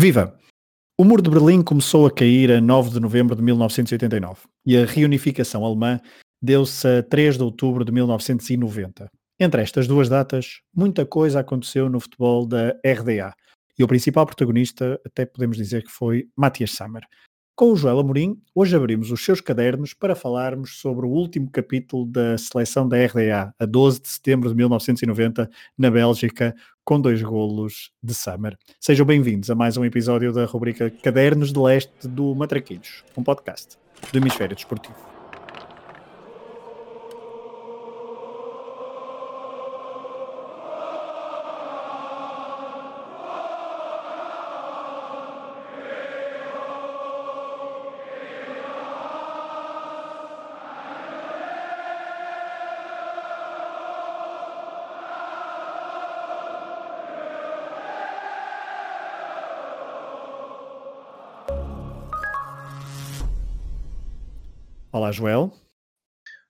Viva! O muro de Berlim começou a cair a 9 de novembro de 1989 e a reunificação alemã deu-se a 3 de outubro de 1990. Entre estas duas datas, muita coisa aconteceu no futebol da RDA e o principal protagonista, até podemos dizer que foi Matthias Sammer. Com o Joel Amorim, hoje abrimos os seus cadernos para falarmos sobre o último capítulo da seleção da RDA, a 12 de setembro de 1990, na Bélgica, com dois golos de Summer. Sejam bem-vindos a mais um episódio da rubrica Cadernos de Leste do Matraquilhos, um podcast do Hemisfério Desportivo. Joel.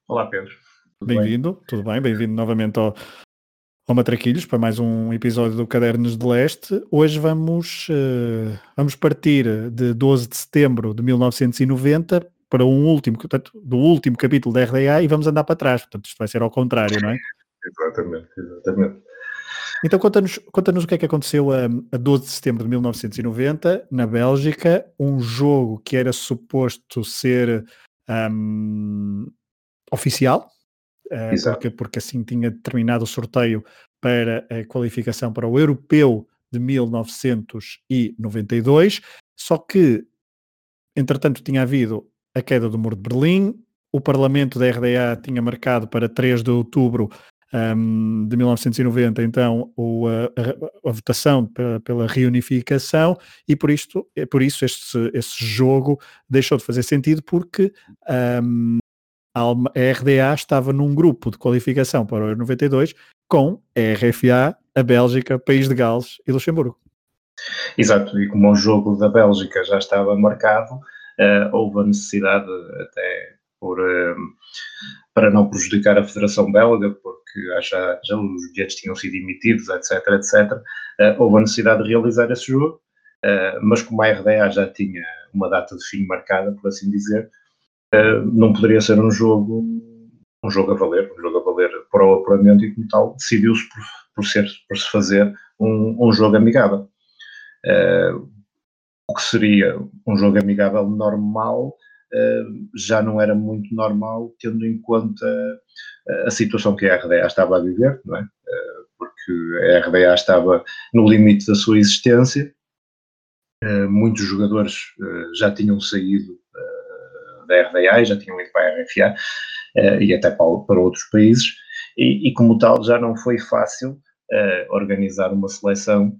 Olá, Pedro. Bem-vindo, tudo bem? Bem-vindo novamente ao, ao Matraquilhos para mais um episódio do Cadernos de Leste. Hoje vamos, uh, vamos partir de 12 de setembro de 1990 para um último, portanto, do último capítulo da RDA e vamos andar para trás. Portanto, isto vai ser ao contrário, não é? exatamente, exatamente. Então conta-nos conta o que é que aconteceu a, a 12 de setembro de 1990 na Bélgica, um jogo que era suposto ser um, oficial, uh, porque, porque assim tinha terminado o sorteio para a qualificação para o Europeu de 1992, só que, entretanto, tinha havido a queda do Muro de Berlim, o Parlamento da RDA tinha marcado para 3 de outubro de 1990, então, o, a, a, votação pela, reunificação, e por, isto, por isso este, este jogo deixou de fazer sentido, porque um, a RDA estava num grupo de qualificação para o Euro 92 com a RFA, a Bélgica, País de Gales e Luxemburgo. Exato, e como o jogo da Bélgica já estava marcado, uh, houve a necessidade até por, uh, para não prejudicar a Federação Belga, por que já, já os bilhetes tinham sido emitidos, etc, etc, uh, houve a necessidade de realizar esse jogo, uh, mas como a RDA já tinha uma data de fim marcada, por assim dizer, uh, não poderia ser um jogo um jogo a valer, um jogo a valer para o apuramento e como tal, decidiu-se por, por, ser, por se fazer um, um jogo amigável. o que seria um jogo amigável normal já não era muito normal, tendo em conta a situação que a RDA estava a viver, não é? Eh, porque a RDA estava no limite da sua existência, eh, muitos jogadores eh, já tinham saído da RDA e já tinham ido para a RFA e até para outros países, e, e como tal já não foi fácil organizar uma seleção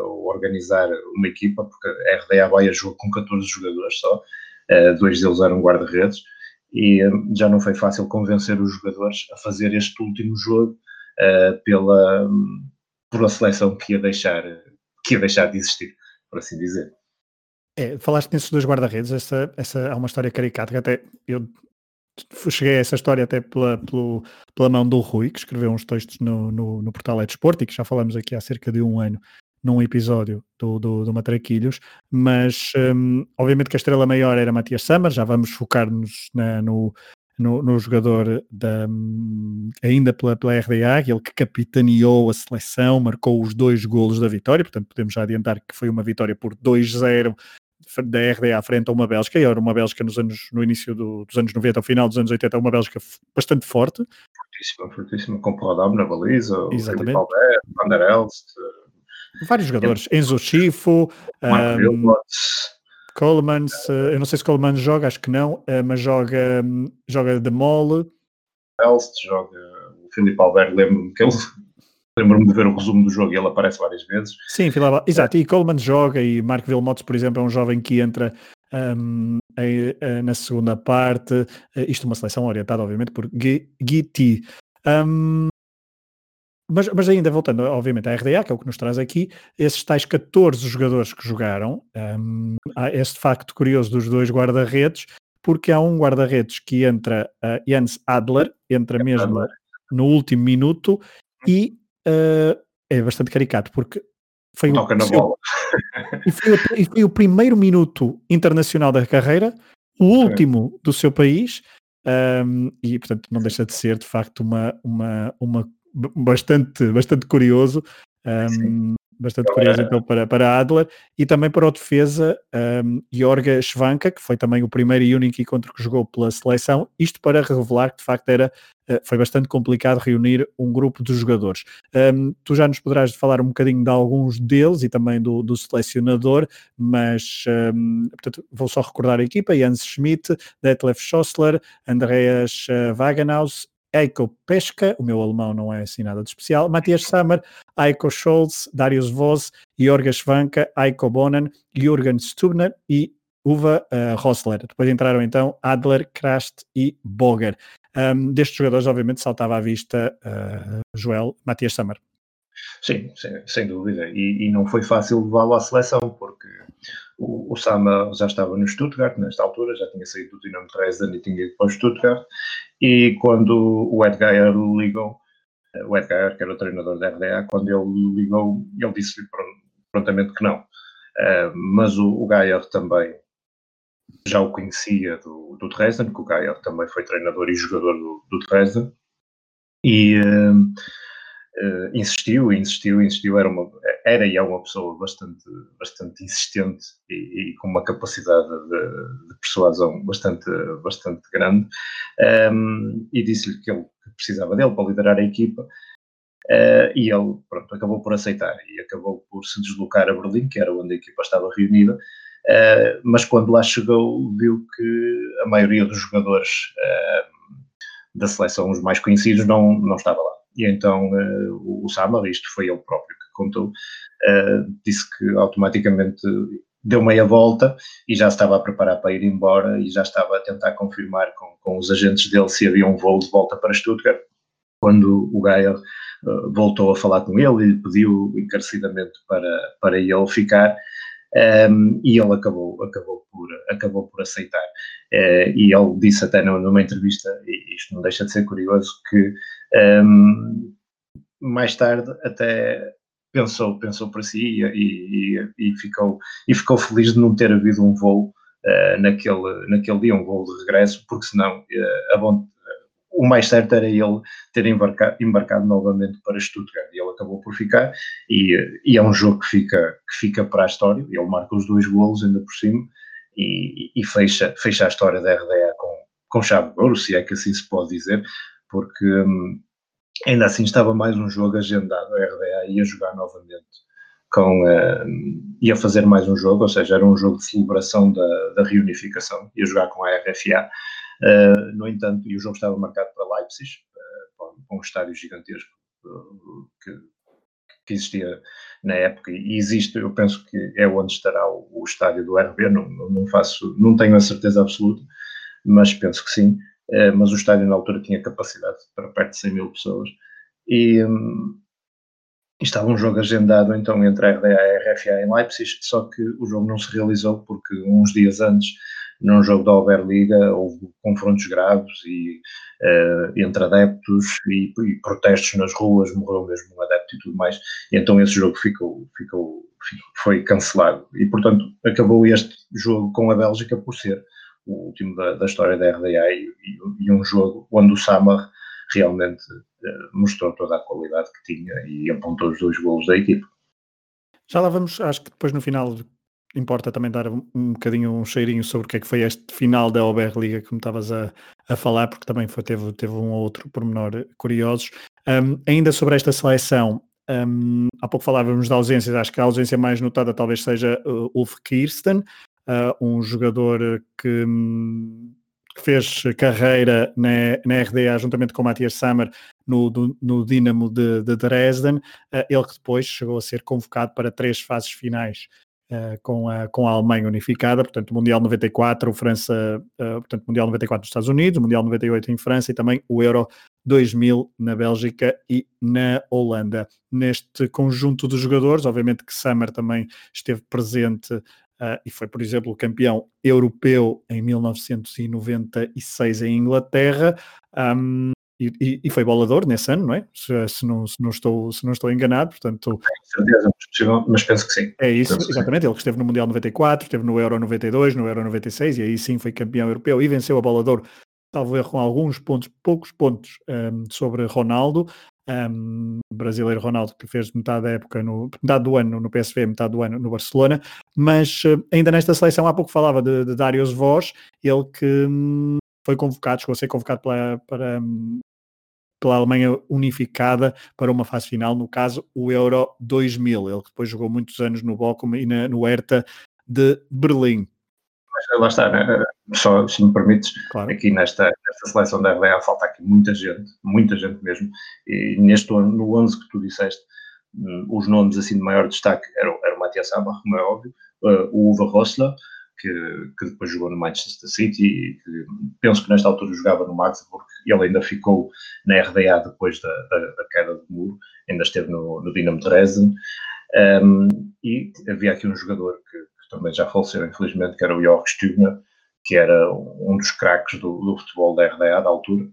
ou organizar uma equipa, porque a RDA vai a jogo com 14 jogadores só, dois deles eram guarda-redes, e hum, já não foi fácil convencer os jogadores a fazer este último jogo uh, pela, um, pela seleção que ia, deixar, que ia deixar de existir, por assim dizer. É, falaste nesses dois guarda-redes, essa, essa é uma história caricata que até eu cheguei a essa história até pela, pela mão do Rui, que escreveu uns textos no, no, no portal É e que já falamos aqui há cerca de um ano num episódio do, do, do Matraquilhos, mas um, obviamente que a estrela maior era Matias Samar, já vamos focar-nos no, no, no, jogador da, hum, ainda pela, pela RDA, ele que capitaneou a seleção, marcou os dois golos da vitória, portanto podemos já adiantar que foi uma vitória por 2-0 da RDA frente a uma Bélgica, e era uma Bélgica nos anos, no início do, dos anos 90, ao final dos anos 80, uma Bélgica bastante forte. Fortíssima, fortíssima, com Prodam na baliza, o Albert, Van der Elst, Vários jogadores. Enzo Schifo, um, Colemans, eu não sei se Coleman joga, acho que não, eh, mas joga, joga de mole. Elst joga o Filipe Albert, lembro-me que ele lembro-me de ver o resumo do jogo e ele aparece várias vezes. Sim, exato, e Coleman joga e Marco Vilmotes, por exemplo, é um jovem que entra um, na segunda parte, eh, isto é uma seleção orientada, obviamente, por Guiti. Um, mas, mas ainda voltando, obviamente, à RDA, que é o que nos traz aqui, esses tais 14 jogadores que jogaram, um, há este facto curioso dos dois guarda-redes, porque há um guarda-redes que entra, uh, Jens Adler, entra mesmo no último minuto e uh, é bastante caricato, porque Foi Toca na bola. E foi, e foi, o primeiro minuto internacional da carreira, o último do seu país, um, e portanto não deixa de ser de facto uma, uma, uma bastante, bastante curioso. Um, bastante curioso então para, para Adler e também para o defesa um, Jorga Schwanka, que foi também o primeiro e único encontro que jogou pela seleção, isto para revelar que de facto era, uh, foi bastante complicado reunir um grupo de jogadores. Um, tu já nos poderás falar um bocadinho de alguns deles e também do, do selecionador, mas um, portanto, vou só recordar a equipa, Jens Schmidt, Detlef Schossler, Andreas uh, Wagenhaus, Eiko Pesca, o meu alemão não é assim nada de especial, Matthias Sammer, Eiko Scholz, Darius Voss, Jorga Schwanka, Eiko Bonan, Jürgen Stubner e Uva uh, Rossler. Depois entraram então Adler, Krast e Boger. Um, destes jogadores, obviamente, saltava à vista uh, Joel, Matthias Sammer. Sim, sem, sem dúvida. E, e, não foi fácil levá-lo à seleção, porque o, o Sama já estava no Stuttgart nesta altura, já tinha saído do Dinamo Dresden e tinha ido para o Stuttgart. E quando o Edgar ligou, o Edgar, que era o treinador da RDA, quando ele ligou, ele disse prontamente que não. Uh, mas o, o também já o conhecia do, do Dresden, que o Gaia também foi treinador e jogador do, do Dresden. E uh, uh, insistiu, insistiu, insistiu, era, uma, era e é uma pessoa bastante, bastante insistente e, e com uma capacidade de, de, persuasão bastante, bastante grande, um, e disse-lhe que ele precisava dele para liderar a equipa, uh, e ele pronto, acabou por aceitar e acabou por se deslocar a Berlim, que era onde a equipa estava reunida, uh, mas quando lá chegou viu que a maioria dos jogadores da seleção, os mais conhecidos, não, não estava lá e então uh, o Samar, isto foi ele próprio que contou, uh, disse que automaticamente deu meia volta e já estava a preparar para ir embora e já estava a tentar confirmar com, com os agentes dele se havia um voo de volta para Stuttgart, quando o Gaia uh, voltou a falar com ele e pediu encarecidamente para, para ele ficar, um, e ele acabou, acabou, por, acabou por aceitar. Uh, e ele disse até numa entrevista, e isto não deixa de ser curioso, que um, mais tarde até pensou, pensou para si e, e, e, ficou, e ficou feliz de não ter havido um voo uh, naquele, naquele dia, um voo de regresso, porque senão uh, bom, o mais certo era ele ter embarcado, embarcado novamente para Stuttgart e ele acabou por ficar e, e, é um jogo que fica, que fica para a história, ele marca os dois golos ainda por cima e, e fecha, fecha a história da RDA com, com chave de ouro, se é que assim se pode dizer, porque hum, ainda assim estava mais um jogo agendado, a RDA ia jogar novamente com uh, ia fazer mais um jogo, ou seja, era um jogo de celebração da, da reunificação, ia jogar com a RFA. Uh, no entanto, e o jogo estava marcado para Leipzig, uh, para um estádio gigantesco uh, que, que, existia na época e existe, eu penso que é onde estará o, o estádio do RB, não, não faço, não tenho a certeza absoluta, mas penso que sim. Eh, mas o estádio na altura tinha capacidade para perto de 100 mil pessoas. E, um, estava um jogo agendado então entre a RDA e a RFA em Leipzig, só que o jogo não se realizou porque uns dias antes, num jogo da Oberliga, houve confrontos graves e, uh, entre adeptos e, e, protestos nas ruas, morreu mesmo um adepto e tudo mais, e então esse jogo ficou, ficou, ficou foi cancelado. E portanto acabou este jogo com a Bélgica por ser o último da, da história da RDA e, e, um jogo onde o Samar realmente uh, mostrou toda a qualidade que tinha e apontou os dois golos da equipe. Já lá vamos, acho que depois no final importa também dar um, um bocadinho um cheirinho sobre o que é que foi este final da Oberliga que me estavas a, a falar, porque também foi, teve, teve um ou outro pormenor curiosos. Um, ainda sobre esta seleção, um, há pouco falávamos de ausências, acho que a ausência mais notada talvez seja uh, Ulf Kirsten, uh, um jogador que, hum, que, fez carreira na, na RDA juntamente com o Matias Sammer no, do, no Dinamo de, de Dresden, uh, ele que depois chegou a ser convocado para três fases finais Uh, com, a, com a Alemanha unificada, portanto, Mundial 94, França, uh, portanto, Mundial 94 nos Estados Unidos, Mundial 98 em França e também o Euro 2000 na Bélgica e na Holanda. Neste conjunto de jogadores, obviamente que Summer também esteve presente Uh, e foi, por exemplo, campeão europeu em 1996 em Inglaterra. Um, e, e, foi bolador nesse ano, não é? Se, se, não, se, não, estou, se não estou enganado, portanto... Com certeza, mas penso que sim. É isso, exatamente, ele que esteve no Mundial 94, esteve no Euro 92, no Euro 96, e aí sim foi campeão europeu e venceu a bolador, talvez com alguns pontos, poucos pontos um, sobre Ronaldo, um, brasileiro Ronaldo, que fez metade da época, no, metade do ano no PSV, metade do ano no Barcelona, mas uh, ainda nesta seleção, há pouco falava de, de Darius Voz, ele que um, foi convocado, chegou a ser convocado para, para, hum, pela Alemanha unificada para uma fase final, no caso o Euro 2000. Ele depois jogou muitos anos no Bochum e na, no Hertha de Berlim. Lá está, né? só se me permites, claro. aqui nesta, nesta seleção da RDA falta aqui muita gente, muita gente mesmo, e neste ano, no 11 que tu disseste, hum, os nomes assim de maior destaque eram, eram o Matias Abach, como é óbvio, uh, o Uwe Rossler, que, que, depois jogou no Manchester City e que penso que nesta altura jogava no Magdeburg e ele ainda ficou na RDA depois da, da, da queda do muro, ainda esteve no, no Dinamo Dresden. Um, e havia aqui um jogador que, que, também já faleceu infelizmente, que era o Jorg Stübner, que era um dos craques do, do, futebol da RDA da altura,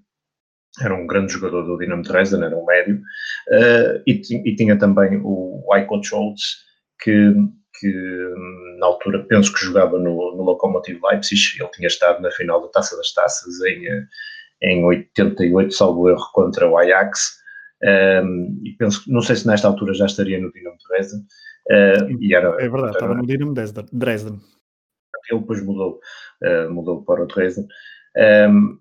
era um grande jogador do Dinamo Dresden, era um médio, uh, e, e, tinha também o Aiko Scholz, que que na altura penso que jogava no, no Lokomotiv Leipzig, ele tinha estado na final da Taça das Taças em, eh, em 88, salvo erro, contra o Ajax, um, e penso não sei se nesta altura já estaria no Dinamo Dresden, uh, e era, é verdade, estava no Dinamo Dresden. Ele depois mudou, uh, mudou para o Dresden, um,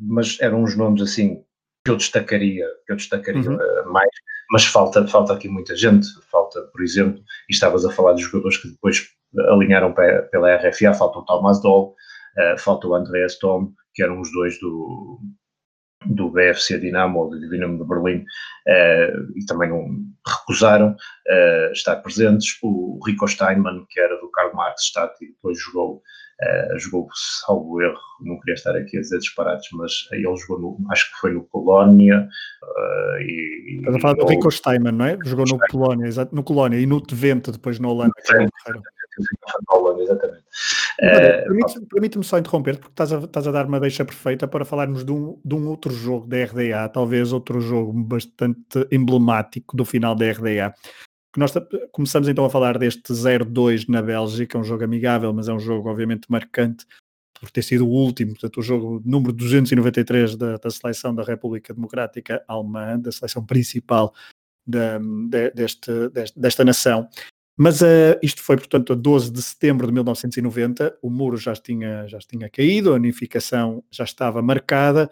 mas eram uns nomes assim que eu destacaria, que eu destacaria uhum. uh, mais, mas falta, falta aqui muita gente. Falta, por exemplo, e estavas a falar de jogadores que depois alinharam pela RFA, falta o Thomas Doll, uh, falta o Andreas Tom, que eram os dois do, do BFC Dinamo, ou do Dinamo de Berlim, uh, e também não recusaram uh, estar presentes. O Rico Steinman, que era do Karl Marx Stadt e depois jogou Uh, jogou, salvo erro, não queria estar aqui a dizer disparates, mas ele jogou, no, acho que foi no Colónia. Uh, e, Estás a falar do Rico Steinman, não é? Jogou no Colónia, exato, no Colónia e no Twente, depois na Holanda. Holanda, exatamente. Uh, Permite-me só interromper, porque estás a, estás a dar uma deixa perfeita para falarmos de um, de um outro jogo da RDA, talvez outro jogo bastante emblemático do final da RDA, nós começamos então a falar deste 0-2 na Bélgica, um jogo amigável, mas é um jogo obviamente marcante por ter sido o último, portanto o jogo número 293 da, da seleção da República Democrática Alemã, da seleção principal da, de, deste, deste, desta nação. Mas uh, isto foi, portanto, a 12 de setembro de 1990, o muro já tinha, já tinha caído, a unificação já estava marcada,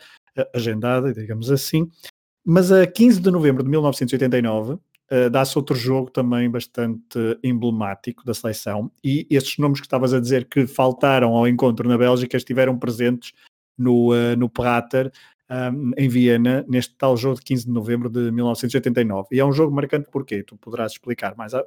agendada, digamos assim. Mas a 15 de novembro de 1989, uh, dá-se outro jogo também bastante emblemático da seleção. E esses nomes que estavas a dizer que faltaram ao encontro na Bélgica estiveram presentes no, uh, no Prater em Viena, neste tal jogo de 15 de novembro de 1989. E é um jogo marcante porque tu poderás explicar mais a,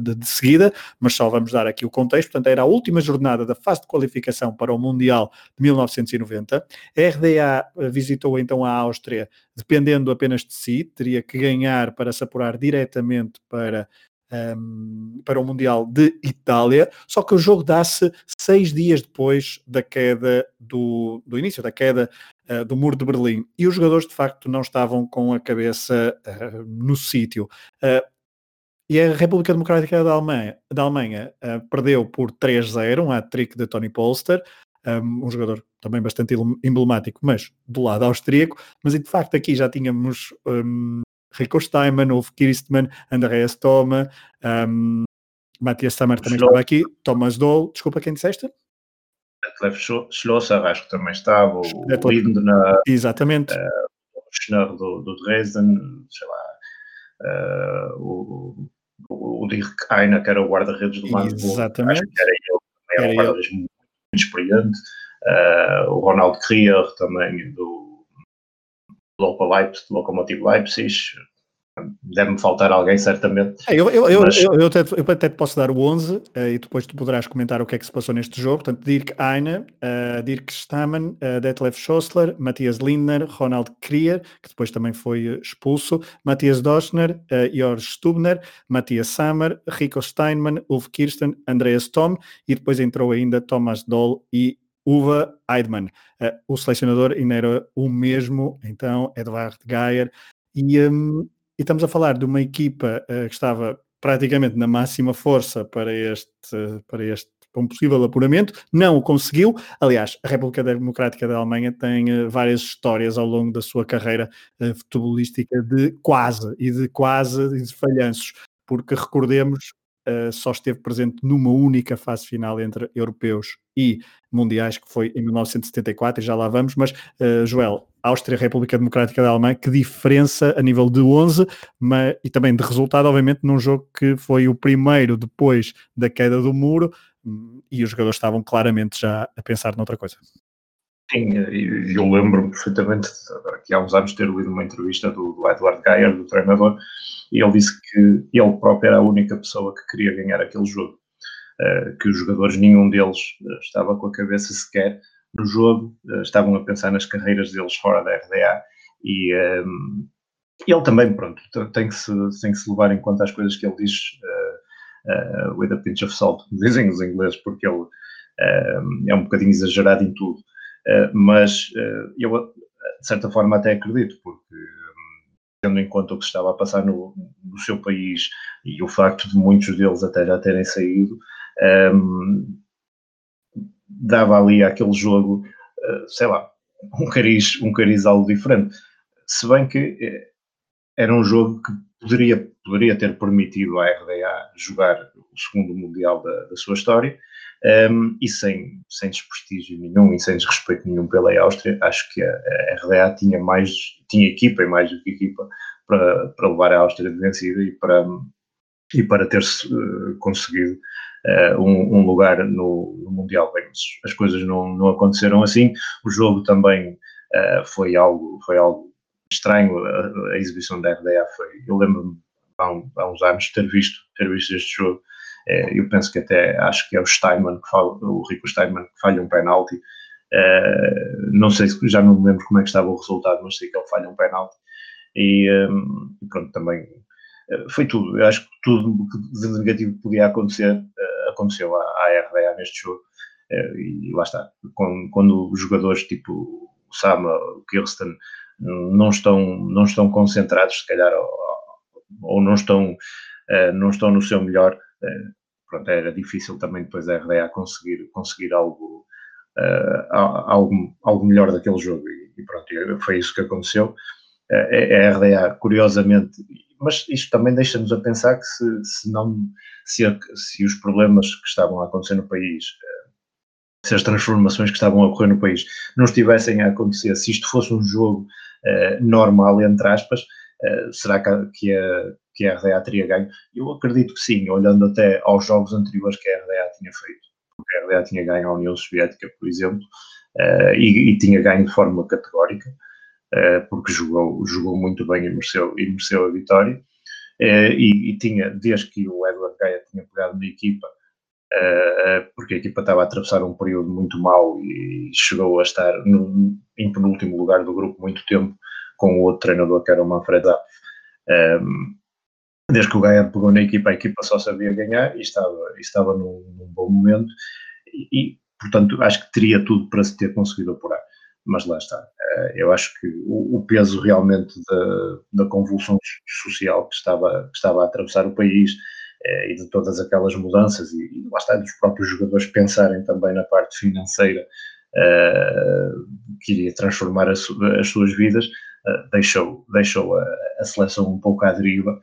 de, de, seguida, mas só vamos dar aqui o contexto. Portanto, era a última jornada da fase de qualificação para o Mundial de 1990. A RDA eh, visitou então a Áustria, dependendo apenas de si, teria que ganhar para se apurar diretamente para um, para o Mundial de Itália, só que o jogo dá-se seis dias depois da queda do, do início da queda uh, do Muro de Berlim e os jogadores de facto não estavam com a cabeça uh, no sítio. Uh, e a República Democrática da Alemanha, da Alemanha perdeu por 3-0, um hat-trick de Tony Polster, um, um, jogador também bastante emblemático, mas do lado austríaco, mas de facto aqui já tínhamos um, Rico Steinman, Ulf Kirstman, Andreas Thoma, um, Matthias Sammer também estava aqui, Thomas Doll, desculpa quem disseste? Detlef Schlosser, acho que também estava, o Lindner, exatamente. Uh, o Schneur do, do Dresden, sei lá, uh, o, o, o Dirk Einer, que era o guarda-redes do Magdeburg, exatamente. acho que era ele, também era um guarda-redes muito experiente, uh, o Ronald Krier também do Local Leipzig, Lokomotiv Leipzig, deve-me faltar alguém, certamente. É, eu, eu, mas... eu, eu, até, eu, até, te posso dar o 11 uh, e depois tu poderás comentar o que é que se passou neste jogo. Portanto, Dirk Eine, uh, Dirk Stammen, uh, Detlef Schossler, Matthias Lindner, Ronald Krier, que depois também foi expulso, Matthias Doschner, uh, Jorge Stubner, Matthias Sammer, Rico Steinman, Ulf Kirsten, Andreas Tom e depois entrou ainda Thomas Doll e Uwe Eidman. Uh, o selecionador ainda era o mesmo, então, Edvard Geyer. E, um, e estamos a falar de uma equipa uh, que estava praticamente na máxima força para este, para este um possível apuramento, não o conseguiu. Aliás, a República Democrática da Alemanha tem uh, várias histórias ao longo da sua carreira futebolística de quase e de quase e de falhanços, porque recordemos, uh, só esteve presente numa única fase final entre europeus e mundiais, que foi em 1974, e já lá vamos, mas Joel, Áustria, República Democrática da Alemanha, que diferença a nível de 11 mas, e também de resultado, obviamente, num jogo que foi o primeiro depois da queda do muro, e os jogadores estavam claramente já a pensar noutra coisa. Sim, eu lembro-me perfeitamente que há uns anos ter lido uma entrevista do, do Edward Geyer, do treinador, e ele disse que ele próprio era a única pessoa que queria ganhar aquele jogo. Uh, que os jogadores, nenhum deles uh, estava com a cabeça sequer no jogo, uh, estavam a pensar nas carreiras deles fora da RDA e um, ele também, pronto, tem que, se, tem que se levar em conta as coisas que ele diz uh, with a pinch of salt, dizem os ingleses, porque ele uh, é um bocadinho exagerado em tudo. Uh, mas eu, de certa forma, até acredito, porque tendo em conta o que se estava a passar no, no seu país e o facto de muitos deles até já terem saído, um, dava ali àquele jogo, sei lá, um cariz, um cariz algo diferente. Se bem que era um jogo que poderia, poderia ter permitido à RDA jogar o segundo Mundial da, da sua história um, e sem, sem desprestígio nenhum e sem desrespeito nenhum pela Áustria, acho que a, RDA tinha mais, tinha equipa e mais do que equipa para, para levar a Áustria vencida e para, e para ter uh, conseguido uh, um, um, lugar no, no Mundial. Bem, as coisas não, não aconteceram assim, o jogo também uh, foi algo, foi algo estranho a, a, exibição da RDA foi. Eu lembro-me há, um, há, uns anos ter visto, ter visto este jogo. É, eu penso que até acho que é o Steinman que fala, o Rico Steinman que falha um penalti. É, não sei se já não me lembro como é que estava o resultado, mas sei que ele falha um penalti. E, um, pronto, também é, foi tudo. Eu acho que tudo de negativo que podia acontecer uh, aconteceu à, à, RDA neste jogo. E lá está. Quando, quando os jogadores tipo o Sama, o Kirsten, não estão, não estão concentrados, se calhar, ou, ou não, estão, não estão no seu melhor. Pronto, era difícil também depois a RDA conseguir, conseguir algo, uh, algo, algo melhor daquele jogo. E, pronto, foi isso que aconteceu. a RDA, curiosamente, mas isto também deixa-nos a pensar que se, se não se, se os problemas que estavam a acontecer no país se as transformações que estavam a ocorrer no país não estivessem a acontecer, se isto fosse um jogo uh, normal, entre aspas, uh, será que a, que, a, que a RDA teria ganho? Eu acredito que sim, olhando até aos jogos anteriores que a RDA tinha feito. A RDA tinha ganho a União Soviética, por exemplo, uh, e, e, tinha ganho de forma categórica, porque jogou, jogou muito bem e mereceu, e mereceu a vitória. E, e, tinha, desde que o Edward Gaia tinha pegado na equipa, uh, porque a equipa estava a atravessar um período muito mau e chegou a estar no, em penúltimo lugar do grupo muito tempo com o outro treinador que era o Manfred Um, ehm, desde que o Gaia pegou na equipa, a equipa só sabia ganhar e estava, estava num, num bom momento e, e, portanto, acho que teria tudo para se ter conseguido apurar. Mas lá está. Uh, eu acho que o, o peso realmente da, da convulsão social que estava, que estava a atravessar o país, eh, e de todas aquelas mudanças e, e lá está, dos próprios jogadores pensarem também na parte financeira uh, que iria transformar a su, as suas vidas, uh, deixou, deixou a, a, seleção um pouco à deriva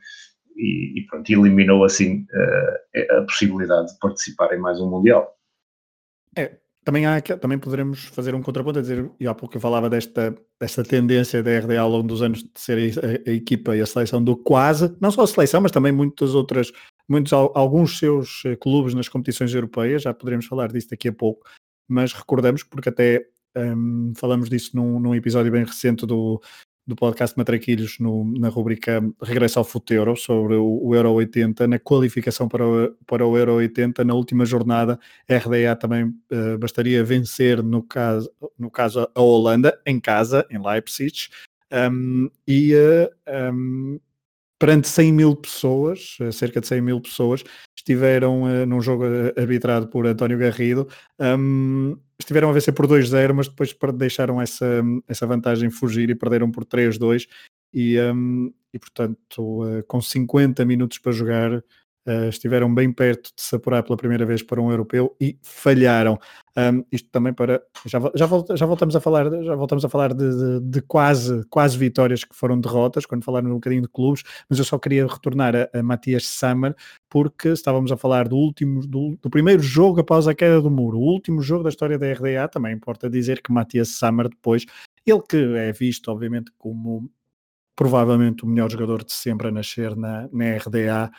e, e pronto, eliminou assim uh, a possibilidade de participar em mais um Mundial. É, também, há, também poderemos fazer um contraponto a dizer, e há pouco eu falava desta, desta tendência da RDA ao longo dos anos de ser a, a, equipa e a seleção do quase, não só a seleção, mas também muitas outras muitos, alguns seus eh, clubes nas competições europeias, já poderemos falar disso daqui a pouco, mas recordamos, porque até um, falamos disso num, num, episódio bem recente do, do podcast Matraquilhos, no, na rubrica Regresso ao Futeuro, sobre o, o, Euro 80, na qualificação para o, para o Euro 80, na última jornada, a RDA também uh, bastaria vencer, no caso, no caso, a Holanda, em casa, em Leipzig, um, e uh, um, perante 100 mil pessoas, eh, cerca de 100 mil pessoas, estiveram uh, num jogo arbitrado por António Garrido, um, estiveram a vencer por 2-0, mas depois deixaram essa, essa vantagem fugir e perderam por 3-2. E, um, e portanto, uh, com 50 minutos para jogar, Uh, estiveram bem perto de se apurar pela primeira vez para um europeu e falharam. Um, isto também para já, já, já, voltamos a falar, já voltamos a falar de, de, de, quase, quase vitórias que foram derrotas, quando falaram um bocadinho de clubes, mas eu só queria retornar a, a Matias Sammer, porque estávamos a falar do último, do, do, primeiro jogo após a queda do muro, o último jogo da história da RDA, também importa dizer que Matias Sammer depois, ele que é visto obviamente como provavelmente o melhor jogador de sempre a nascer na, na RDA,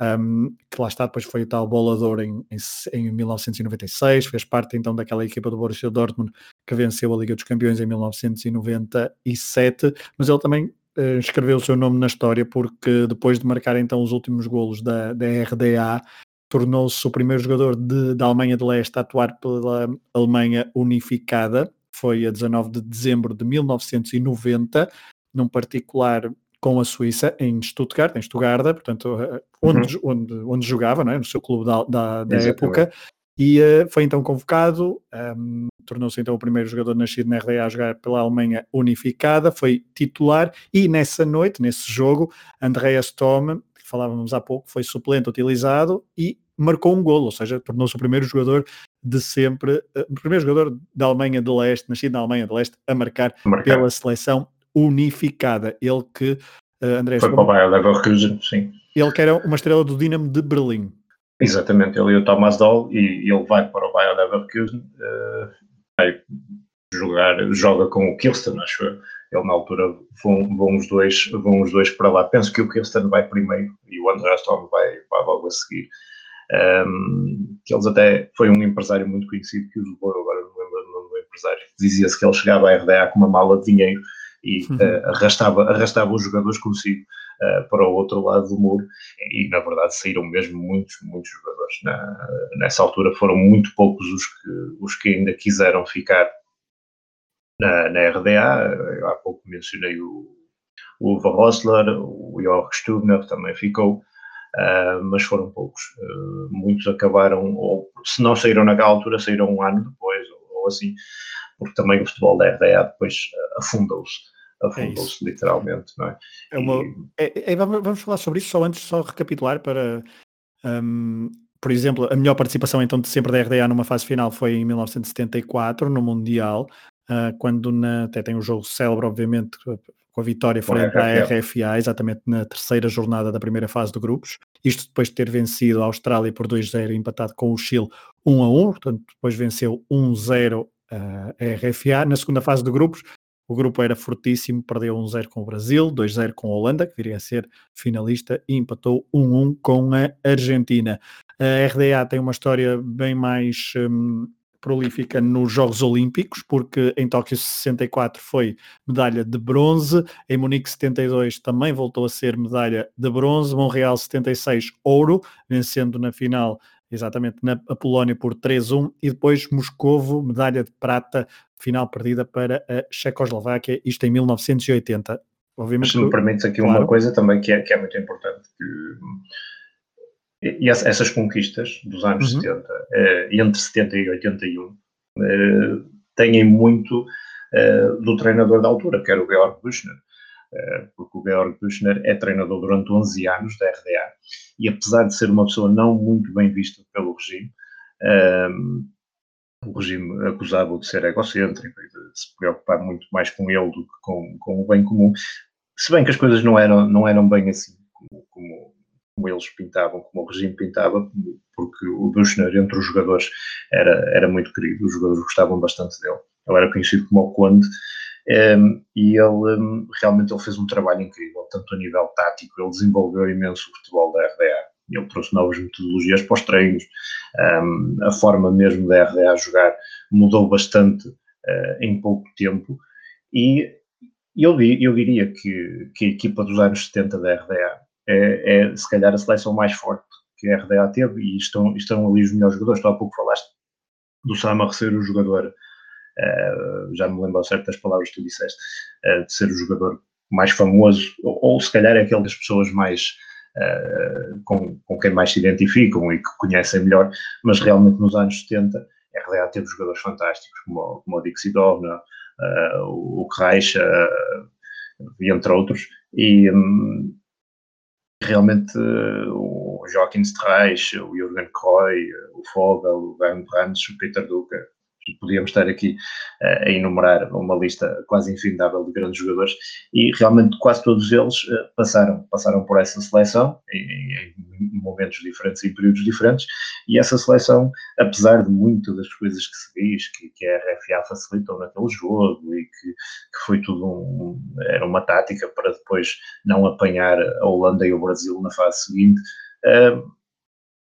um, que lá está, depois foi o tal bolador em, em, em, 1996, fez parte então daquela equipa do Borussia Dortmund que venceu a Liga dos Campeões em 1997, mas ele também uh, escreveu o seu nome na história porque depois de marcar então os últimos golos da, da RDA, tornou-se o primeiro jogador de, da Alemanha de Leste a atuar pela Alemanha unificada, foi a 19 de dezembro de 1990, num particular com a Suíça em Stuttgart, em Stuttgart, portanto, eh, onde, uhum. onde, onde jogava, não é? no seu clube da, da, da época, e uh, foi então convocado, um, ehm, tornou-se então o primeiro jogador nascido na RDA a jogar pela Alemanha unificada, foi titular, e nessa noite, nesse jogo, Andreas Thom, que falávamos há pouco, foi suplente utilizado e marcou um golo, ou seja, tornou-se o primeiro jogador de sempre, uh, o primeiro jogador da Alemanha de Leste, nascido na Alemanha de Leste, a marcar, marcar. pela seleção unificada. Ele que, uh, André... Foi para o Bayer Leverkusen, sim. Ele que era uma estrela do Dinamo de Berlim. Exatamente, ele e o Thomas Doll, e ele vai para o Bayer Leverkusen, uh, vai jogar, joga com o Kirsten, acho eu. Ele na altura vão, vão, os dois, vão os dois para lá. Penso que o Kirsten vai primeiro e o André Storm vai, vai logo a seguir. Um, que eles até foi um empresário muito conhecido que os levou, agora não lembro o nome do empresário. Dizia-se que ele chegava à RDA com uma mala de dinheiro e uh, arrastava, arrastava os jogadores consigo uh, para o outro lado do muro e na verdade saíram mesmo muitos, muitos jogadores. Na, nessa altura foram muito poucos os que, os que ainda quiseram ficar na, na RDA. Eu há pouco mencionei o, o Uwe Rosler, o Jorg Stubner também ficou. Uh, mas foram poucos. Uh, muitos acabaram, ou se não saíram naquela altura, saíram um ano depois, ou, ou assim, porque também o futebol da RDA depois afundou-se afundou-se é literalmente, não é? é, uma, e... é, é vamos falar sobre isso só antes, só recapitular para, um, por exemplo, a melhor participação então de sempre da RDA numa fase final foi em 1974 no Mundial, uh, quando na, até tem o um jogo célebre, obviamente, com a vitória frente à RFA, exatamente na terceira jornada da primeira fase de grupos. Isto depois de ter vencido a Austrália por 2-0 empatado com o Chile 1 a 1, portanto depois venceu 1-0 a RFA. Na segunda fase de grupos, o grupo era fortíssimo, perdeu 1-0 com o Brasil, 2-0 com a Holanda, que viria a ser finalista, e empatou 1-1 com a Argentina. A RDA tem uma história bem mais um, prolífica nos Jogos Olímpicos, porque em Tóquio 64 foi medalha de bronze, em Munique 72 também voltou a ser medalha de bronze, Montreal 76 ouro, vencendo na final exatamente na Polónia por 3-1 e depois Moscovo, medalha de prata, final perdida para a Checoslováquia, isto em 1980. Obviamente, Mas se me permites aqui claro. uma coisa também que é, que é muito importante, que, e essas conquistas dos anos uhum. 70, eh, entre 70 e 81, eh, têm muito eh, do treinador da altura, que era o Georg Buchner eh, porque o Georg Buchner é treinador durante 11 anos da RDA e apesar de ser uma pessoa não muito bem vista pelo regime, um, ehm, o regime acusava-o de ser egocêntrico e de se preocupar muito mais com ele do que com, com o bem comum, se bem que as coisas não eram, não eram bem assim como, como, como eles pintavam, como o regime pintava, porque o Buchner entre os jogadores era, era muito querido, os jogadores gostavam bastante dele. Ele era conhecido como o Conde, um, e ele um, realmente ele fez um trabalho incrível, tanto a nível tático, ele desenvolveu imenso o futebol da RDA, ele trouxe novas metodologias para os treinos, um, a forma mesmo da RDA jogar mudou bastante uh, em pouco tempo, e eu, eu diria que, que a equipa dos anos 70 da RDA é, é se calhar a seleção mais forte que a RDA teve, e estão, estão ali os melhores jogadores, tu há pouco falaste do Sama ser o jogador já me lembro certas palavras que tu disseste, uh, de ser o jogador mais famoso, ou, ou, se calhar é aquele das pessoas mais uh, com, com quem mais se identificam e que conhecem melhor, mas realmente nos anos 70 a RDA teve jogadores fantásticos, como, como o Dixie Dovna, uh, o Reich, uh, entre outros, e um, realmente o Joaquim Streich, o Jürgen Kroy, o Fogel, o Van Brandt, o Peter Duca, podíamos estar aqui uh, a enumerar uma lista quase infindável de grandes jogadores e realmente quase todos eles uh, passaram, passaram por essa seleção em, em, momentos diferentes, em períodos diferentes e essa seleção, apesar de muitas das coisas que se diz, que, que a RFA facilitou naquele jogo e que, que foi tudo um, era uma tática para depois não apanhar a Holanda e o Brasil na fase seguinte, uh,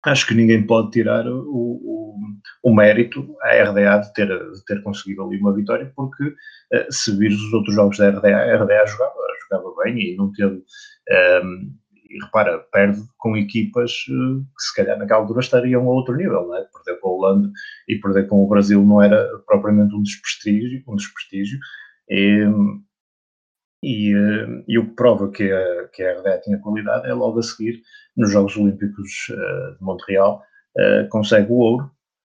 acho que ninguém pode tirar o, o, o, mérito à RDA de ter, de ter conseguido ali uma vitória, porque uh, se vires os outros jogos da RDA, a RDA jogava, jogava bem e não teve. Um, ehm, e repara, perde com equipas uh, que se calhar naquela altura estariam a outro nível, não é? Perder com a Holanda e perder com o Brasil não era propriamente um desprestígio, um desprestígio. E, e, uh, e o que prova que a, que a RDA tinha qualidade é logo a seguir nos Jogos Olímpicos uh, de Montreal, uh, consegue o ouro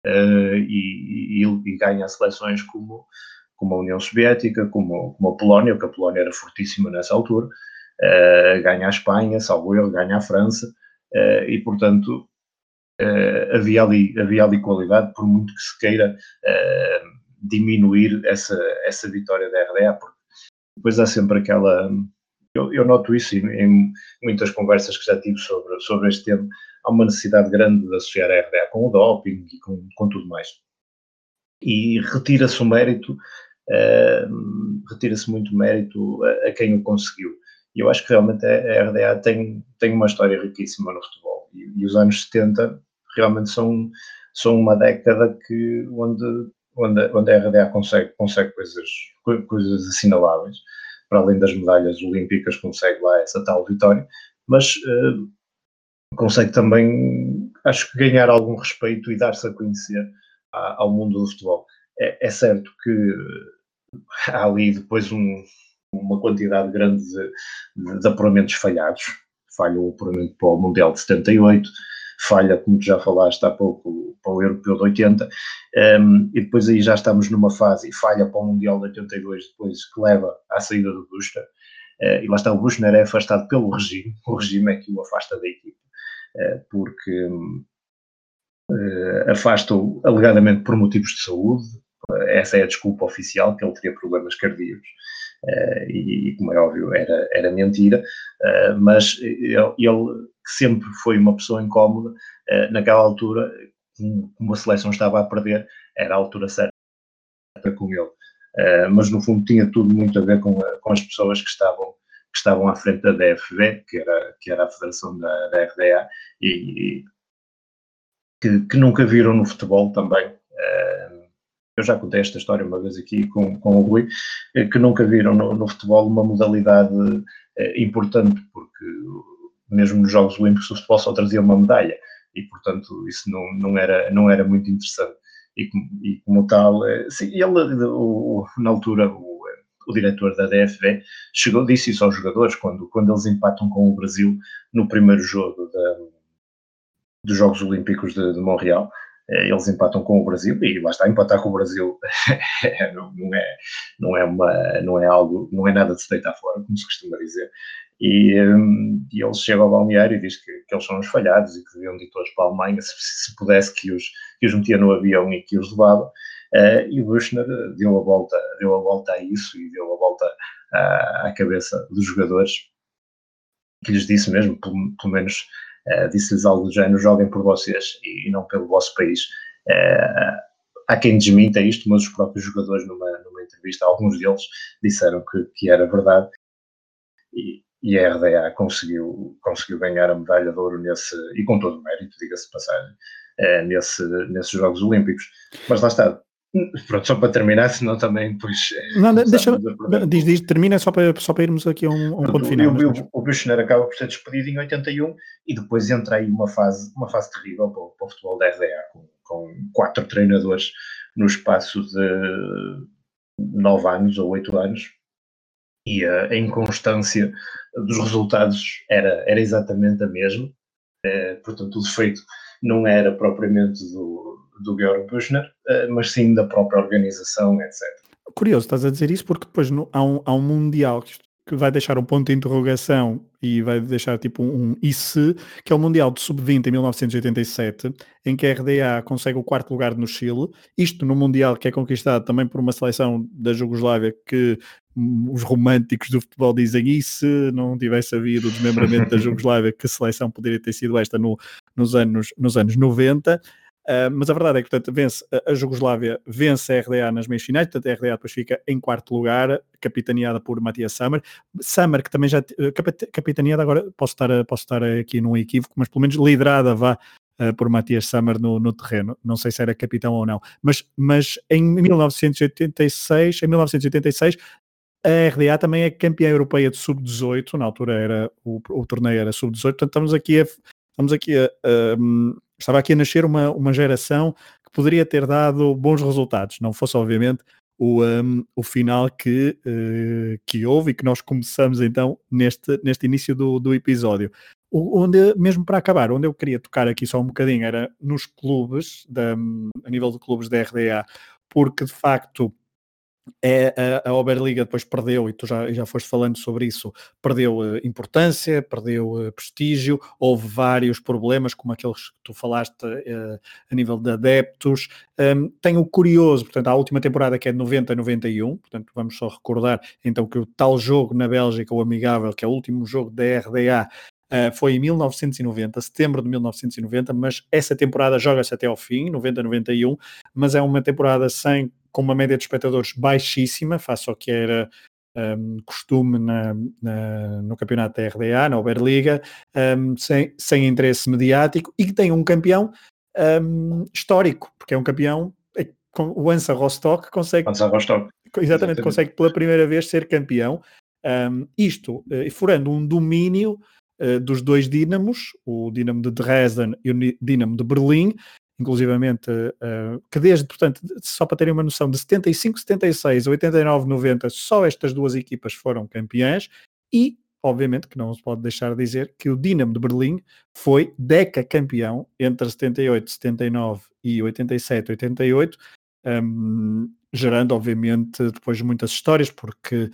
uh, e, e, e, ganha seleções como, como a União Soviética, como, como a Polónia, porque a Polónia era fortíssima nessa altura, ganha a Espanha, salvo erro, ganha a França, e portanto havia, ali, havia ali qualidade, por muito que se queira diminuir essa, essa vitória da RDA, porque depois há sempre aquela eu, eu noto isso em, em, muitas conversas que já tive sobre, sobre este tema. Há uma necessidade grande de associar a RDA com o doping e com, com tudo mais. E retira-se o mérito, uh, retira-se muito mérito a, a, quem o conseguiu. E eu acho que realmente a, RDA tem, tem uma história riquíssima no futebol. E, e, os anos 70 realmente são, são uma década que, onde, onde, onde a RDA consegue, consegue coisas, coisas assinaláveis. Para além das medalhas olímpicas, consegue lá essa tal vitória, mas uh, consegue também, acho que, ganhar algum respeito e dar-se a conhecer ao mundo do futebol. É, é, certo que há ali depois um, uma quantidade grande de, de, apuramentos falhados, falha o apuramento para o Mundial de 78, falha, como tu já falaste há pouco, para o Europeu de 80, um, e depois aí já estamos numa fase, e falha para o Mundial de 82, depois que leva à saída do Busta, uh, e lá está, o Bushner é afastado pelo regime, o regime é que o afasta da equipe, uh, porque uh, afasta-o alegadamente por motivos de saúde, essa é a desculpa oficial, que ele teria problemas cardíacos, Uh, e, e, como é óbvio, era, era mentira, uh, mas ele, ele, sempre foi uma pessoa incómoda, uh, naquela altura, como a seleção estava a perder, era a altura certa com ele. mas no fundo tinha tudo muito a ver com, com as pessoas que estavam que estavam à frente da DFV, que era, que era a federação da, da RDA, e, e que, que, nunca viram no futebol também eu já contei esta história uma vez aqui com, com o Rui, eh, que nunca viram no, no futebol uma modalidade eh, importante, porque mesmo nos Jogos Olímpicos o futebol só trazia uma medalha e, portanto, isso não, não, era, não era muito interessante. E, e como tal, eh, sim, ele, o, na altura, o, o diretor da DFV chegou, disse isso aos jogadores quando, quando eles empatam com o Brasil no primeiro jogo da, dos Jogos Olímpicos de, de Montreal eh, eles empatam com o Brasil e lá está, empatar com o Brasil não, não, é, não, é uma, não é algo, não é nada de se deitar fora, como se costuma dizer. E, um, e ele chega ao balneário e diz que, que, eles são os falhados e que deviam ir todos para a Alemanha se, se pudesse que os, que os metia no avião e que os levava. Uh, e o Bushner deu a, volta, deu a volta a isso e deu a volta à, à cabeça dos jogadores que lhes disse mesmo, pelo, pelo menos uh, disse-lhes algo do género, joguem por vocês e, e não pelo vosso país. Uh, há quem desminta isto, mas os próprios jogadores, numa, numa entrevista, alguns deles disseram que, que era verdade. E, e a RDA conseguiu, conseguiu ganhar a medalha de ouro nesse, e com todo o mérito, diga-se passagem, é, nesse, nesses Jogos Olímpicos. Mas lá está, Pronto, só para terminar, senão também depois. Eh, não, deixa, diz, diz, termina só para, só para irmos aqui a um, um ponto final. O, o, o Buchner acaba por ser despedido em 81 e depois entra aí uma fase, uma fase terrível para, para o futebol da RDA, com, com quatro treinadores no espaço de nove anos ou oito anos e a, inconstância dos resultados era, era exatamente a mesma. É, portanto, o defeito não era propriamente do, do Georg Buchner, mas sim da própria organização, etc. Curioso, estás a dizer isso porque depois no, há, um, há um Mundial que vai deixar um ponto de interrogação e vai deixar tipo um e se, que é o Mundial de Sub-20 em 1987, em que a RDA consegue o quarto lugar no Chile, isto no Mundial que é conquistado também por uma seleção da Jugoslávia que os românticos do futebol dizem e se não tivesse havido o desmembramento da Jugoslávia, que seleção poderia ter sido esta no, nos, anos, nos anos 90, Uh, mas a verdade é que, portanto, vence a Jugoslávia, vence a RDA nas meias finais, portanto, a RDA depois fica em quarto lugar, capitaneada por Matias Sammer. Sammer, que também já, capitaneada agora, posso estar, posso estar aqui num equívoco, mas pelo menos liderada vá uh, por Matias Sammer no, no, terreno. Não sei se era capitão ou não, mas, mas em 1986, em 1986, a RDA também é campeã europeia de sub-18, na altura era o, o torneio era sub-18, portanto estamos aqui a, estamos aqui a, a estava aqui a nascer uma, uma geração que poderia ter dado bons resultados, não fosse obviamente o, um, o final que, uh, que houve e que nós começamos então neste, neste início do, do episódio. O, onde, mesmo para acabar, onde eu queria tocar aqui só um bocadinho era nos clubes, da, a nível de clubes da RDA, porque de facto é, a, a Oberliga depois perdeu, e tu já, já foste falando sobre isso, perdeu uh, importância, perdeu uh, prestígio, houve vários problemas, como aqueles que tu falaste uh, a nível de adeptos. Um, o curioso, portanto, a última temporada que é de 90 a 91, portanto, vamos só recordar então que o tal jogo na Bélgica, o amigável, que é o último jogo da RDA, Uh, foi em 1990, setembro de 1990, mas essa temporada joga-se até ao fim, 90-91, mas é uma temporada sem com uma média de espectadores baixíssima, face ao que era um, costume na, na, no campeonato da RDA, na Oberliga, um, sem, sem interesse mediático e que tem um campeão um, histórico, porque é um campeão, é, o Ansa Rostock consegue. Ansa Rostock. Exatamente, exatamente, consegue pela primeira vez ser campeão. isto, uh, furando um domínio uh, dos dois dínamos, o Dinamo de Dresden e o Dinamo de Berlim, inclusivamente, uh, que desde, portanto, só para terem uma noção, de 75, 76, 89, 90, só estas duas equipas foram campeãs e, obviamente, que não se pode deixar de dizer que o Dinamo de Berlim foi deca campeão entre 78, 79 e 87, 88, um, gerando, obviamente, depois muitas histórias, porque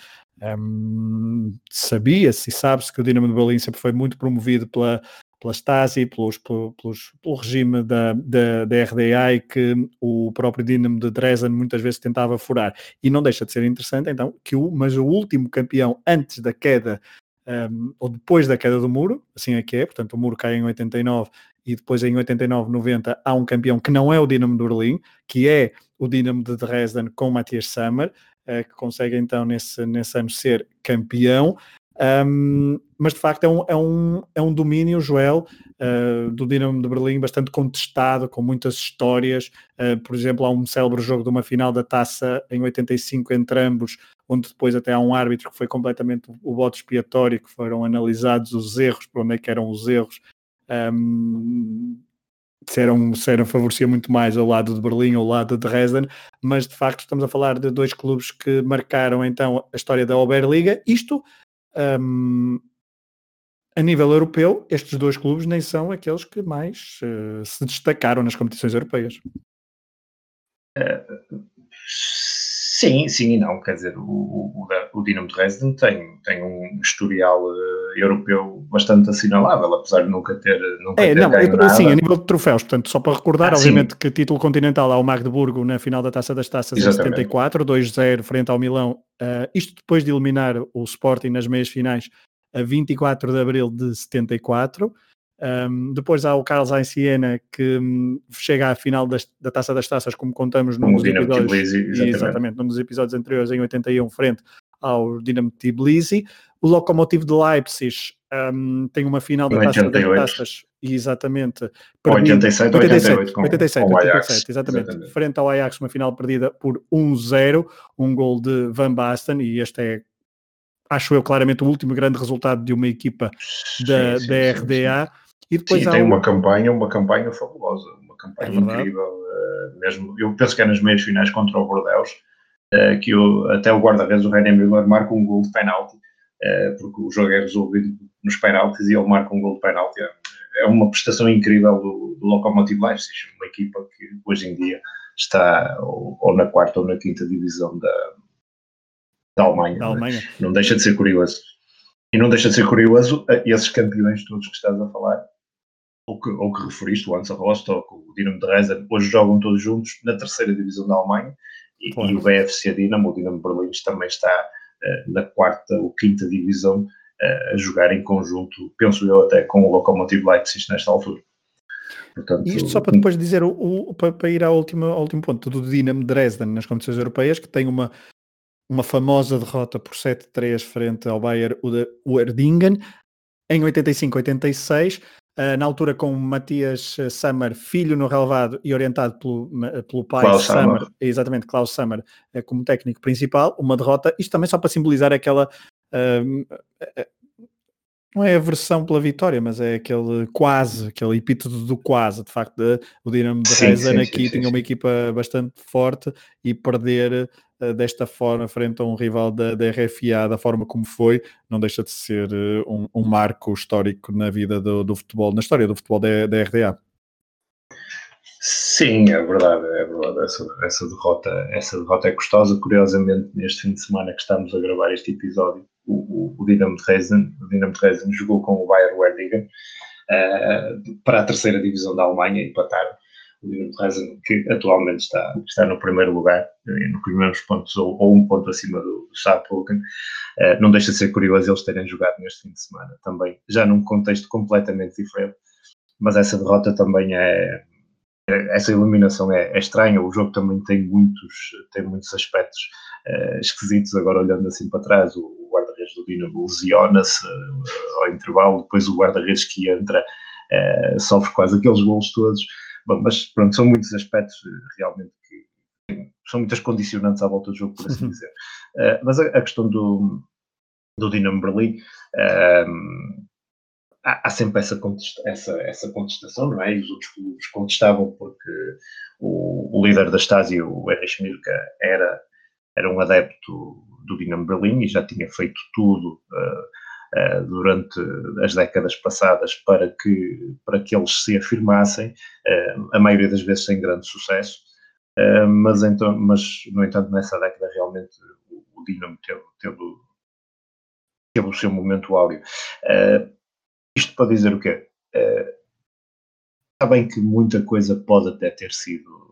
um, sabia-se e sabe-se que o Dinamo de Berlim sempre foi muito promovido pela pela Stasi, pelos, pelos, pelo regime da, da, da, RDA e que o próprio Dinamo de Dresden muitas vezes tentava furar. E não deixa de ser interessante, então, que o, mas o último campeão antes da queda, um, ou depois da queda do muro, assim é que é, portanto o muro cai em 89 e depois em 89, 90 há um campeão que não é o Dinamo de Berlim, que é o Dinamo de Dresden com Matthias Sammer, uh, que consegue então nesse, nesse ano ser campeão. Um, mas de facto é um, é um, é um domínio, Joel, uh, do Dinamo de Berlim bastante contestado, com muitas histórias. Uh, por exemplo, há um célebre jogo de uma final da taça em 85 entre ambos, onde depois até há um árbitro que foi completamente o voto expiatório, que foram analisados os erros, por onde é que eram os erros. Um, se se eram favorecia muito mais ao lado de Berlim ao lado de Dresden, mas de facto estamos a falar de dois clubes que marcaram então a história da Oberliga, isto um, a nível europeu, estes dois clubes nem são aqueles que mais uh, se destacaram nas competições europeias. Uh, sim, sim e não. Quer dizer, o, o, o Dinamo de Dresden tem, tem um historial uh, europeu bastante assinalável, apesar de nunca ter, nunca é, ter não, ganho é, Sim, a nível de troféus, portanto, só para recordar, ah, obviamente sim. que título continental ao Magdeburgo na final da Taça das Taças Exatamente. em 74, 2-0 frente ao Milão, uh, isto depois de eliminar o Sporting nas meias finais a 24 de abril de 74. Um, depois há o Carlos Sainz Siena que um, chega à final das, da Taça das Taças, como contamos num dos episódios, exatamente. exatamente, num dos episódios anteriores, em 81, frente ao Dinamo Tbilisi. O Lokomotiv de Leipzig um, tem uma final da Taça das Taças, exatamente. 87, 88, 87, 87, 87, exatamente. exatamente. Frente ao Ajax, uma final perdida por 1-0, um gol de Van Basten, e este é acho eu, claramente o último grande resultado de uma equipa da, sim, sim, da RDA. Sim, e depois sim, tem um... uma campanha, uma campanha fabulosa, uma campanha é incrível. Uh, mesmo, eu penso que é nas meias finais contra o Bordeaux, uh, que o, até o guarda-redes, o René Miller, marca um gol de penalti, uh, porque o jogo é resolvido nos penaltis e ele marca um gol de penalti. É, é uma prestação incrível do, do Lokomotiv Leipzig, uma equipa que hoje em dia está ou, ou na quarta ou na quinta divisão da, da Alemanha. Da Alemanha. Não, não deixa de ser curioso. E não deixa de ser curioso esses campeões todos que estás a falar, ou que, ou que referiste, o Hansa Rostock, o Dinamo de Dresden, hoje jogam todos juntos na terceira divisão da Alemanha e, claro. e o BFC Dinamo, o Dinamo Berlim, também está uh, na quarta ou quinta divisão a jogar em conjunto, penso eu até com o Lokomotiv Leipzig nesta altura. Portanto, Isto só para depois dizer, o, o, para, ir ao último, ao último ponto, do Dinamo Dresden nas competições europeias, que tem uma, uma famosa derrota por 7-3 frente ao Bayer Uerdingen em 85-86, uh, na altura com Matias Sammer, filho no relevado e orientado pelo, pelo pai Klaus Sammer, Sammer, exatamente, Klaus Sammer, uh, como técnico principal, uma derrota, isto também só para simbolizar aquela uh, não é a versão pela vitória, mas é aquele quase, aquele epíteto do quase, de facto, o Dinamo de Rezen aqui sim, tinha sim. uma equipa bastante forte e perder uh, desta forma frente a um rival da, da RFA da forma como foi, não deixa de ser uh, um, um, marco histórico na vida do, do, futebol, na história do futebol da, da RDA. Sim, é verdade, é verdade. Essa, essa, derrota, essa derrota é custosa. Curiosamente, neste fim de semana que estamos a gravar este episódio, o, o, Dinamo de Dresden, o Dresden jogou com o Bayern Werdingen uh, para a terceira divisão da Alemanha e empatar o Dinamo de Dresden, que atualmente está, está no primeiro lugar, eh, nos primeiros pontos, ou, ou, um ponto acima do, do Saarbrücken. Uh, não deixa de ser curioso eles terem jogado neste fim de semana também, já num contexto completamente diferente, mas essa derrota também é essa eliminação é, é, estranha. O jogo também tem muitos, tem muitos aspectos uh, esquisitos. Agora, olhando assim para trás, o, do Dinamo lesiona-se uh, ao intervalo, depois o guarda-redes que entra uh, sofre quase aqueles gols todos. Bom, mas pronto, são muitos aspectos realmente que são muitas condicionantes à volta do jogo, por assim uhum. dizer. mas a, a, questão do, do Dinamo Berlim há, há sempre essa, contesta, essa, essa, contestação, não é? E os outros clubes contestavam porque o, o líder da Stasi, o Erich Milka, era, era um adepto do Dinamo Berlim e já tinha feito tudo uh, uh, durante as décadas passadas para que, para que eles se afirmassem, uh, a maioria das vezes sem grande sucesso. mas, então, mas, no entanto, nessa década realmente o, o Dinamo teve, teve, teve o seu momento áureo. Isto para dizer o quê? Está bem que muita coisa pode até ter sido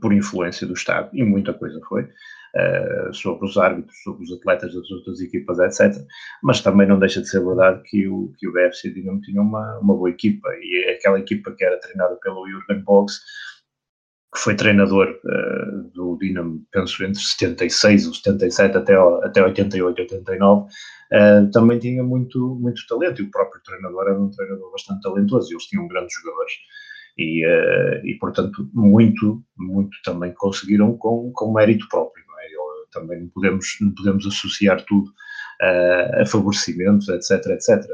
por influência do Estado, e muita coisa foi, uh, sobre os árbitros, sobre os atletas das outras equipas, etc. Mas também não deixa de ser verdade que o, que o BFC Dinamo tinha uma, uma boa equipa, e aquela equipa que era treinada pelo Jürgen Bogs, que foi treinador uh, do Dinamo, penso, entre 76 ou 77 até, até 88, 89, uh, também tinha muito, muito talento e o próprio treinador era um treinador bastante talentoso e eles tinham grandes jogadores. E, uh, e portanto, muito, muito também conseguiram com, com mérito próprio. Não é? Eu, também não podemos, não podemos associar tudo uh, a favorecimentos, etc, etc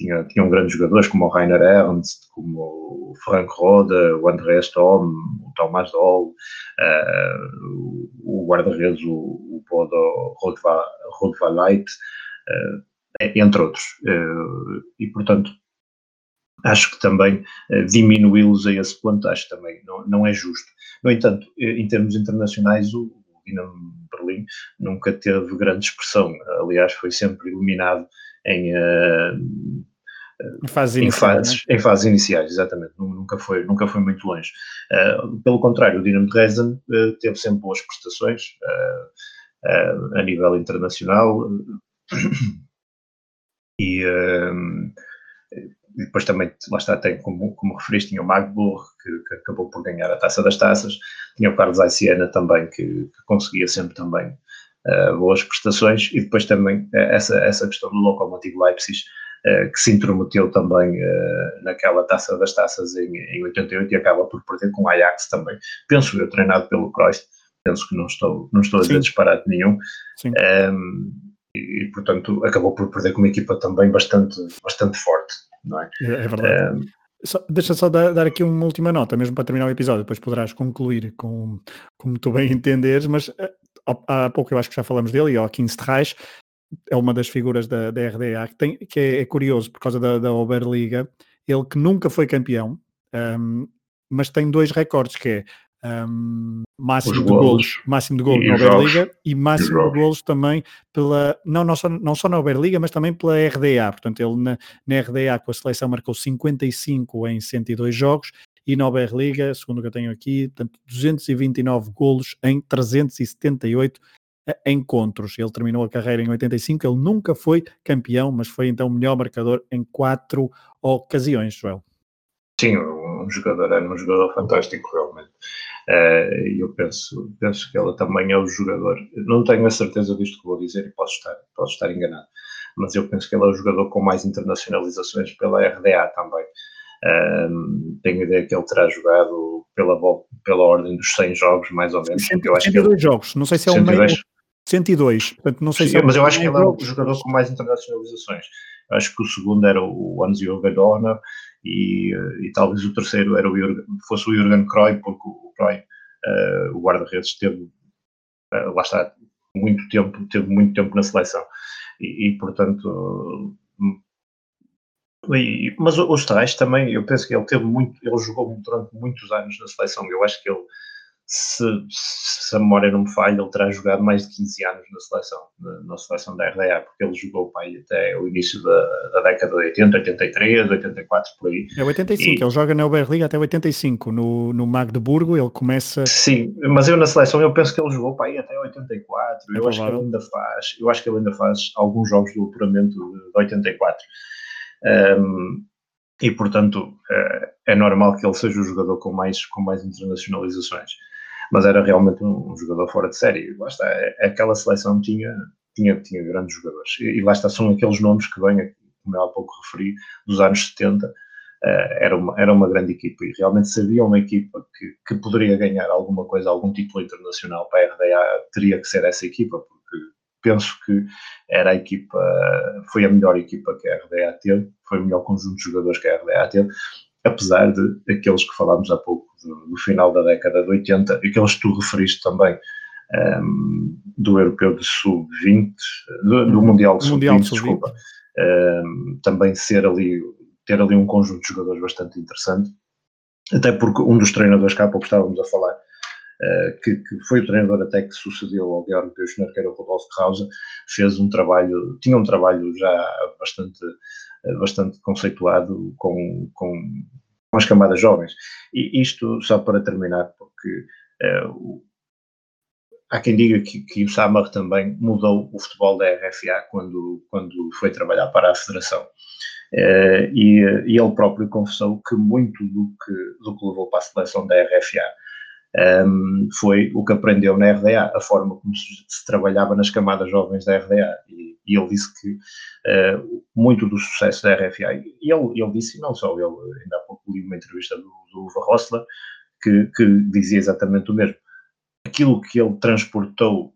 tinha, tinham grandes jogadores como o Rainer Ernst, como o Frank Rode, o André Storm, o Thomas Doll, uh, o guarda-redes, o, o Bodo Rodvalait, uh, entre outros. E, portanto, acho que também uh, diminuí-los a esse ponto, acho que também não, não é justo. No entanto, em termos internacionais, o, o Dinamo Berlim nunca teve grande expressão, aliás, foi sempre eliminado em, uh, em fases iniciais. Em fases, né? em fases iniciais, exatamente. Nunca foi, nunca foi muito longe. Uh, pelo contrário, o Dinamo de Dresden uh, teve sempre boas prestações uh, a nível internacional e, e, depois também, lá está, tem, como, como referiste, tinha o Magdeburg, que, que, acabou por ganhar a Taça das Taças, tinha o Carlos Aiciana também, que, que conseguia sempre também boas prestações, e depois também essa, essa questão do Lokomotiv Leipzig, eh, que se intrometeu também uh, naquela taça das taças em, em 88 e acaba por perder com o Ajax também. Penso eu, treinado pelo Cruyff, penso que não estou, não estou a dizer disparate nenhum. Um, ehm, e, e, portanto, acabou por perder com uma equipa também bastante, bastante forte, não é? É, é verdade. Um, só, deixa só dar, dar, aqui uma última nota, mesmo para terminar o episódio, depois poderás concluir com, como tu bem entenderes, mas eh, há pouco eu acho que já falamos dele, e ao 15 Reich, é uma das figuras da, da RDA, que, tem, que é, é, curioso por causa da, da Oberliga, ele que nunca foi campeão, um, mas tem dois recordes, que é um, máximo de golos, máximo de golos na Oberliga e máximo de golos também pela, não, não, só, não só na Oberliga, mas também pela RDA, portanto ele na, na RDA com a seleção marcou 55 em 102 jogos e na Oberliga, segundo o que eu tenho aqui, portanto 229 golos em 378 eh, encontros. Ele terminou a carreira em 85, ele nunca foi campeão, mas foi então o melhor marcador em quatro ocasiões, Joel. Sim, um jogador, era um jogador fantástico realmente. Uh, eu penso, penso que ele também é o jogador. Não tenho a certeza disto que vou dizer e posso estar, posso estar enganado, mas eu penso que ele é o jogador com mais internacionalizações pela RDA também. Uh, tenho a ideia que ele terá jogado pela, pela ordem dos 100 jogos, mais ou menos. 100, eu acho 102 que ele, jogos, não sei se é o meio. 102, portanto não sei Sim, se é Mas eu acho que ele é o jogador com mais internacionalizações. Acho que o segundo era o Anzio Gadona e, e talvez o terceiro era o Jürgen, fosse o Jürgen Kroy, porque o Kroy, uh, o guarda-redes, teve, uh, lá está, muito tempo, teve muito tempo na seleção. E, e portanto, e, mas os tais também, eu penso que ele teve muito, ele jogou durante muitos anos na seleção. Eu acho que ele se, se, a memória não me falha, ele terá jogado mais de 15 anos na seleção, na, na seleção da RDA, porque ele jogou pai, até o início da, da, década de 80, 83, 84, por aí. É 85, e, ele joga na Uberliga até 85, no, no Magdeburgo ele começa... Sim, mas eu na seleção eu penso que ele jogou pai, até 84, é eu acho que ele ainda faz, eu acho que ele ainda faz alguns jogos do apuramento de 84. Um, e portanto é, é normal que ele seja o jogador com mais, com mais internacionalizações mas era realmente um, um jogador fora de série. Lá está, é, é aquela seleção tinha, tinha, tinha grandes jogadores. E, e, lá está, são aqueles nomes que vêm, como eu há pouco referi, dos anos 70. Uh, eh, era, uma, era uma grande equipa e realmente sabia uma equipa que, que poderia ganhar alguma coisa, algum título internacional para a RDA, teria que ser essa equipa, porque penso que era a equipa, foi a melhor equipa que a RDA teve, foi o melhor conjunto de jogadores que a RDA teve apesar de aqueles que falámos há pouco, no final da década de 80, aqueles que tu referiste também, um, ehm, do Europeu de Sub-20, do, do, uhum. Mundial de Sub-20, Sub desculpa, um, ehm, também ser ali, ter ali um conjunto de jogadores bastante interessante, até porque um dos treinadores que há pouco estávamos a falar, uh, que, que, foi o treinador até que sucedeu ao Georg Büchner, que era o Rodolfo Krause, fez um trabalho, tinha um trabalho já bastante bastante conceituado com, com, com, as camadas jovens. E isto só para terminar, porque uh, há quem diga que, que, o Samar também mudou o futebol da RFA quando, quando foi trabalhar para a Federação. Uh, e, e, ele próprio confessou que muito do que, do que levou para a seleção da RFA um, foi o que aprendeu na RDA, a forma como se, se trabalhava nas camadas jovens da RDA. E, e ele disse que uh, muito do sucesso da RFA, e ele, ele disse, e não só ele, ainda há pouco li uma entrevista do, do Uva Rossler, que, que dizia exatamente o mesmo. Aquilo que ele transportou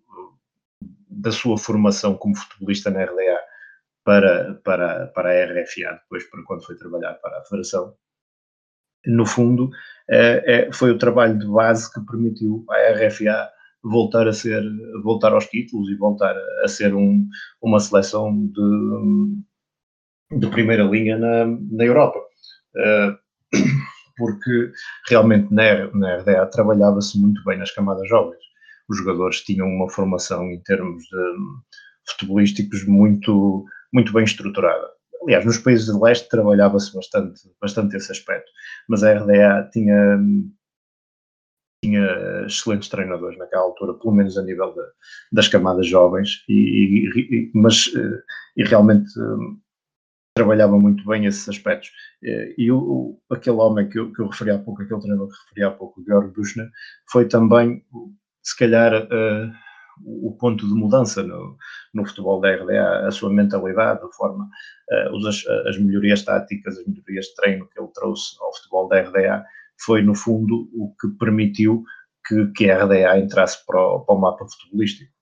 da sua formação como futebolista na RDA para, para, para a RFA, depois para quando foi trabalhar para a Federação, no fundo, é, é, foi o trabalho de base que permitiu à RFA voltar a ser, voltar aos títulos e voltar a ser um, uma seleção de, de primeira linha na, na Europa. Uh, porque realmente na, na RDA trabalhava-se muito bem nas camadas jovens. Os jogadores tinham uma formação em termos de futebolísticos muito, muito bem estruturada. Aliás, nos países de leste trabalhava-se bastante, bastante esse aspecto, mas a RDA tinha, tinha excelentes treinadores naquela altura, pelo menos a nível de, das camadas jovens, e, e, mas eh, e realmente um, trabalhava muito bem esses aspectos. Eh, e o, aquele homem que eu, que eu referi há pouco, aquele treinador que referi há pouco, o Georg Buchner, foi também, se calhar, uh, o ponto de mudança no, no futebol da RDA, a sua mentalidade, a forma, uh, as, as melhorias táticas, as melhorias de treino que ele trouxe ao futebol da RDA, foi no fundo o que permitiu que, que a RDA entrasse para o, para o mapa futebolístico.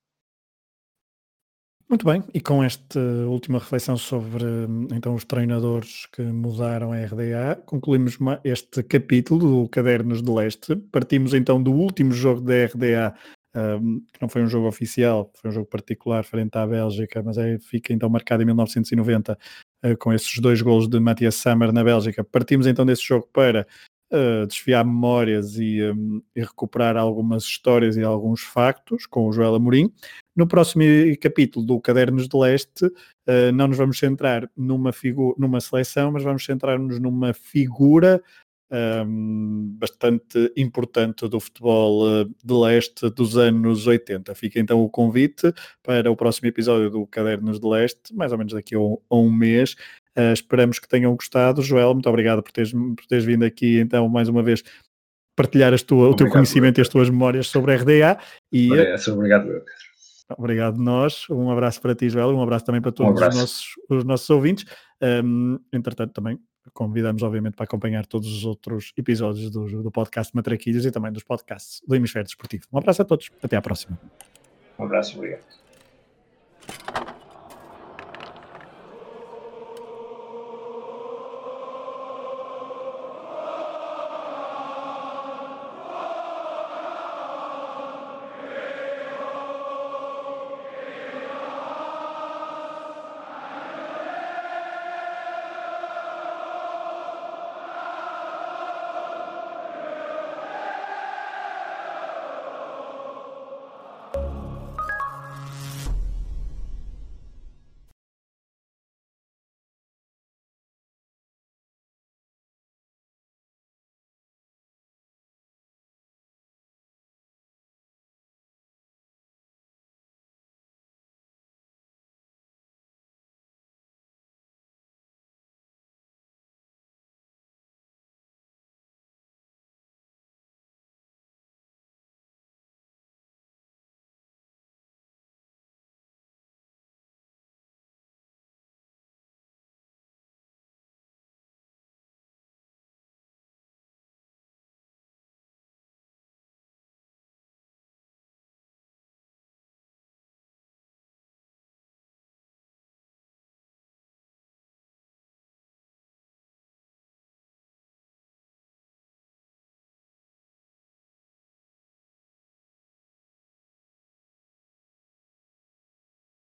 Muito bem, e com esta última reflexão sobre então os treinadores que mudaram a RDA, concluímos este capítulo do Cadernos de Leste. Partimos então do último jogo da RDA que não foi um jogo oficial, foi um jogo particular frente à Bélgica, mas é, fica então marcado em 1990 uh, com esses dois golos de Matias Sammer na Bélgica. Partimos então desse jogo para uh, desfiar memórias e, um, e, recuperar algumas histórias e alguns factos com o Joel Amorim. No próximo capítulo do Cadernos de Leste, uh, não nos vamos centrar numa, numa seleção, mas vamos centrar-nos numa figura um, bastante importante do futebol uh, de leste dos anos 80. Fica então o convite para o próximo episódio do Cadernos de Leste, mais ou menos daqui a um, a um mês. Uh, esperamos que tenham gostado. Joel, muito obrigado por teres, por teres vindo aqui então mais uma vez partilhar tua, o teu conhecimento e as tuas memórias sobre a RDA. E, obrigado, Pedro. Obrigado nós, um abraço para ti, Joel, um abraço também para todos um os, nossos, os nossos ouvintes. Um, entretanto, também Convidamos, obviamente, para acompanhar todos os outros episódios do, do podcast Matraquilhos e também dos podcasts do Hemisfério Desportivo. Um abraço a todos, até à próxima. Um abraço, obrigado.